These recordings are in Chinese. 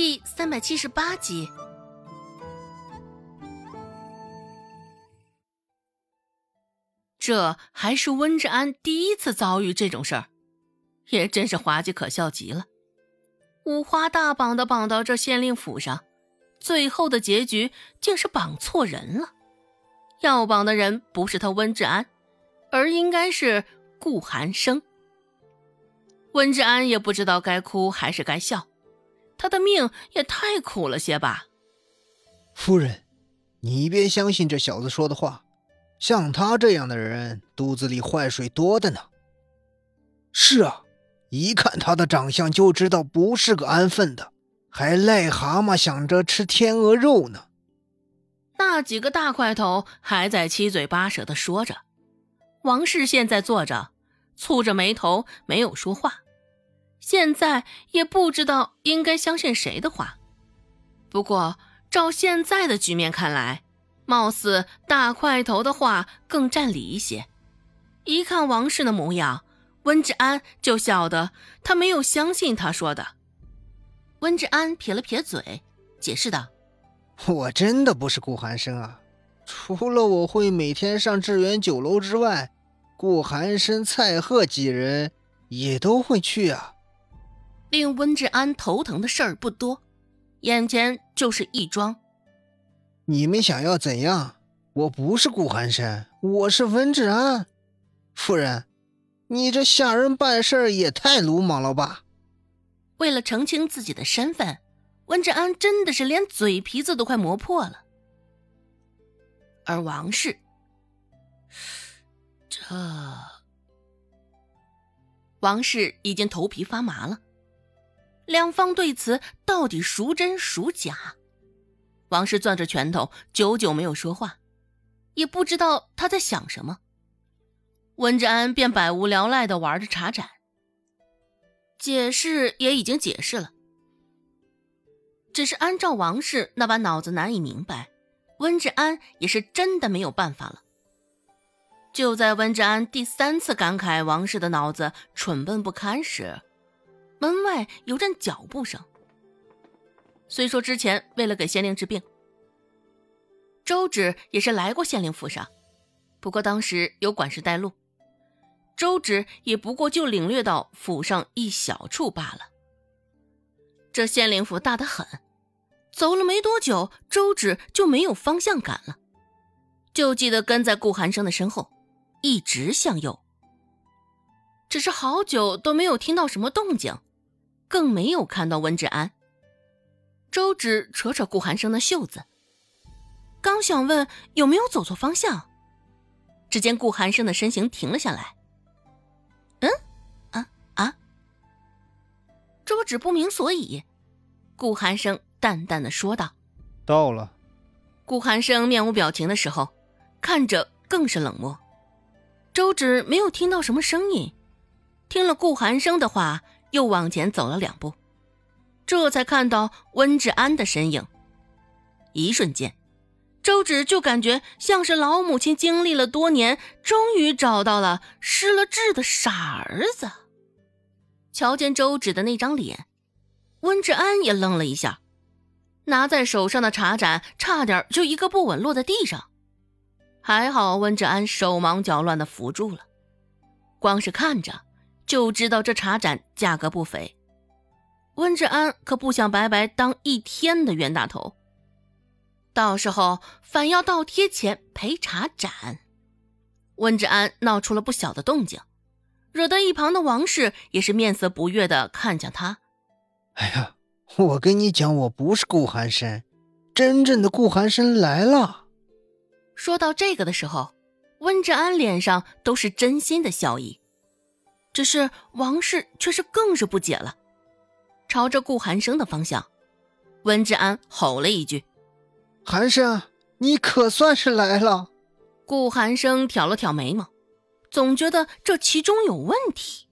第三百七十八集。这还是温志安第一次遭遇这种事儿，也真是滑稽可笑极了。五花大绑的绑到这县令府上，最后的结局竟是绑错人了。要绑的人不是他温志安，而应该是顾寒生。温志安也不知道该哭还是该笑，他的命也太苦了些吧。夫人，你别相信这小子说的话，像他这样的人，肚子里坏水多的呢。是啊，一看他的长相就知道不是个安分的，还癞蛤蟆想着吃天鹅肉呢。那几个大块头还在七嘴八舌的说着，王氏现在坐着，蹙着眉头没有说话，现在也不知道应该相信谁的话。不过照现在的局面看来，貌似大块头的话更占理一些。一看王氏的模样，温志安就晓得他没有相信他说的。温志安撇了撇嘴，解释道。我真的不是顾寒生啊！除了我会每天上致远酒楼之外，顾寒生、蔡贺几人也都会去啊。令温志安头疼的事儿不多，眼前就是一桩。你们想要怎样？我不是顾寒山，我是温志安。夫人，你这下人办事也太鲁莽了吧！为了澄清自己的身份。温志安真的是连嘴皮子都快磨破了，而王氏，这王氏已经头皮发麻了。两方对此到底孰真孰假？王氏攥着拳头，久久没有说话，也不知道他在想什么。温志安便百无聊赖的玩着茶盏，解释也已经解释了。只是按照王氏那把脑子难以明白，温志安也是真的没有办法了。就在温志安第三次感慨王氏的脑子蠢笨不堪时，门外有阵脚步声。虽说之前为了给县令治病，周芷也是来过县令府上，不过当时有管事带路，周芷也不过就领略到府上一小处罢了。这县令府大得很。走了没多久，周芷就没有方向感了，就记得跟在顾寒生的身后，一直向右。只是好久都没有听到什么动静，更没有看到温志安。周芷扯扯顾寒生的袖子，刚想问有没有走错方向，只见顾寒生的身形停了下来。嗯，啊啊！周芷不明所以，顾寒生。淡淡的说道：“到了。”顾寒生面无表情的时候，看着更是冷漠。周芷没有听到什么声音，听了顾寒生的话，又往前走了两步，这才看到温志安的身影。一瞬间，周芷就感觉像是老母亲经历了多年，终于找到了失了智的傻儿子。瞧见周芷的那张脸，温志安也愣了一下。拿在手上的茶盏差点就一个不稳落在地上，还好温志安手忙脚乱的扶住了。光是看着就知道这茶盏价格不菲，温志安可不想白白当一天的冤大头，到时候反要倒贴钱赔茶盏。温志安闹出了不小的动静，惹得一旁的王氏也是面色不悦的看向他。哎呀！我跟你讲，我不是顾寒生，真正的顾寒生来了。说到这个的时候，温志安脸上都是真心的笑意，只是王氏却是更是不解了，朝着顾寒生的方向，温志安吼了一句：“寒生，你可算是来了。”顾寒生挑了挑眉毛，总觉得这其中有问题，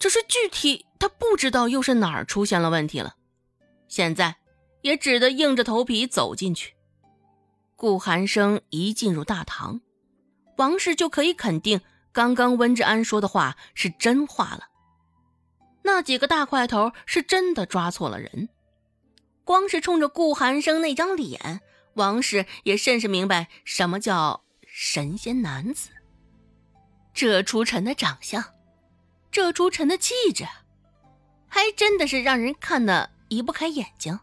只是具体。他不知道又是哪儿出现了问题了，现在也只得硬着头皮走进去。顾寒生一进入大堂，王氏就可以肯定，刚刚温志安说的话是真话了。那几个大块头是真的抓错了人，光是冲着顾寒生那张脸，王氏也甚是明白什么叫神仙男子。这出尘的长相，这出尘的气质，还真的是让人看得移不开眼睛。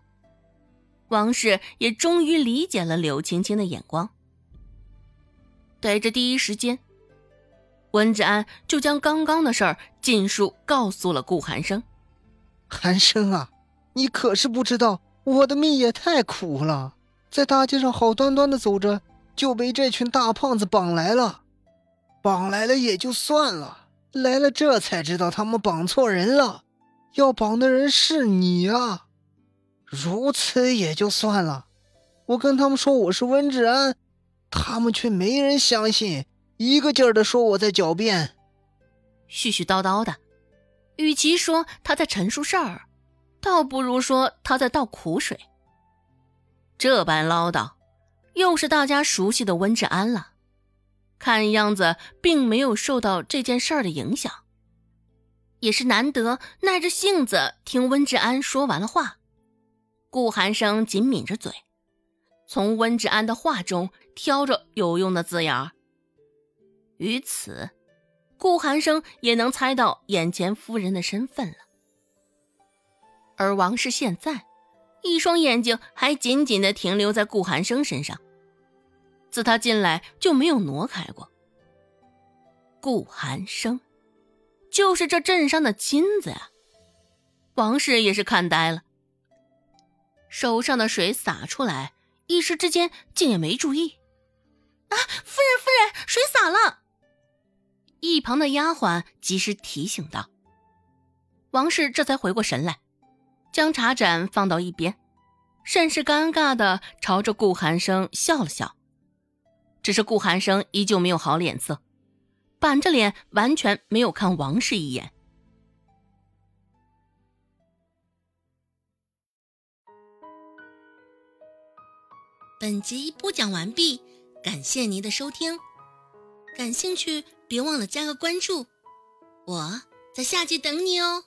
王氏也终于理解了柳青青的眼光，逮着第一时间，温志安就将刚刚的事儿尽数告诉了顾寒生。寒生啊，你可是不知道，我的命也太苦了，在大街上好端端的走着，就被这群大胖子绑来了。绑来了也就算了，来了这才知道他们绑错人了，要绑的人是你啊！如此也就算了，我跟他们说我是温志安，他们却没人相信，一个劲儿的说我在狡辩，絮絮叨叨的。与其说他在陈述事儿，倒不如说他在倒苦水。这般唠叨，又是大家熟悉的温志安了。看样子并没有受到这件事儿的影响，也是难得耐着性子听温志安说完了话。顾寒生紧抿着嘴，从温志安的话中挑着有用的字眼儿。于此，顾寒生也能猜到眼前夫人的身份了。而王氏现在，一双眼睛还紧紧的停留在顾寒生身上。自他进来就没有挪开过。顾寒生，就是这镇上的金子呀！王氏也是看呆了，手上的水洒出来，一时之间竟也没注意。啊，夫人，夫人，水洒了！一旁的丫鬟及时提醒道。王氏这才回过神来，将茶盏放到一边，甚是尴尬的朝着顾寒生笑了笑。只是顾寒生依旧没有好脸色，板着脸，完全没有看王氏一眼。本集播讲完毕，感谢您的收听。感兴趣，别忘了加个关注，我在下集等你哦。